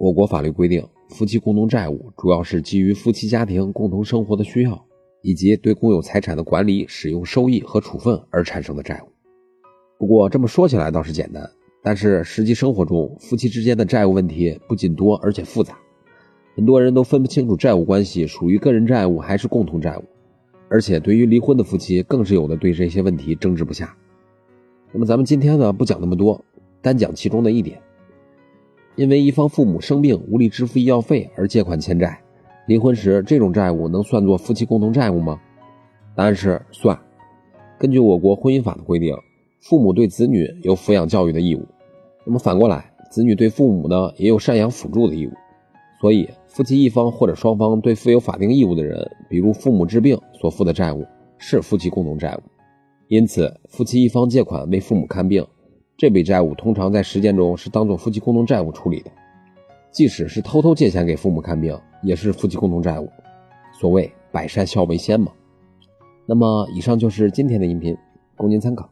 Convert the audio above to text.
我国法律规定，夫妻共同债务主要是基于夫妻家庭共同生活的需要，以及对公有财产的管理、使用、收益和处分而产生的债务。不过这么说起来倒是简单，但是实际生活中，夫妻之间的债务问题不仅多，而且复杂。很多人都分不清楚债务关系属于个人债务还是共同债务，而且对于离婚的夫妻，更是有的对这些问题争执不下。那么咱们今天呢，不讲那么多。单讲其中的一点，因为一方父母生病无力支付医药费而借款欠债，离婚时这种债务能算作夫妻共同债务吗？答案是算。根据我国婚姻法的规定，父母对子女有抚养教育的义务，那么反过来，子女对父母呢也有赡养辅助的义务。所以，夫妻一方或者双方对负有法定义务的人，比如父母治病所负的债务，是夫妻共同债务。因此，夫妻一方借款为父母看病。这笔债务通常在实践中是当做夫妻共同债务处理的，即使是偷偷借钱给父母看病，也是夫妻共同债务。所谓百善孝为先嘛。那么，以上就是今天的音频，供您参考。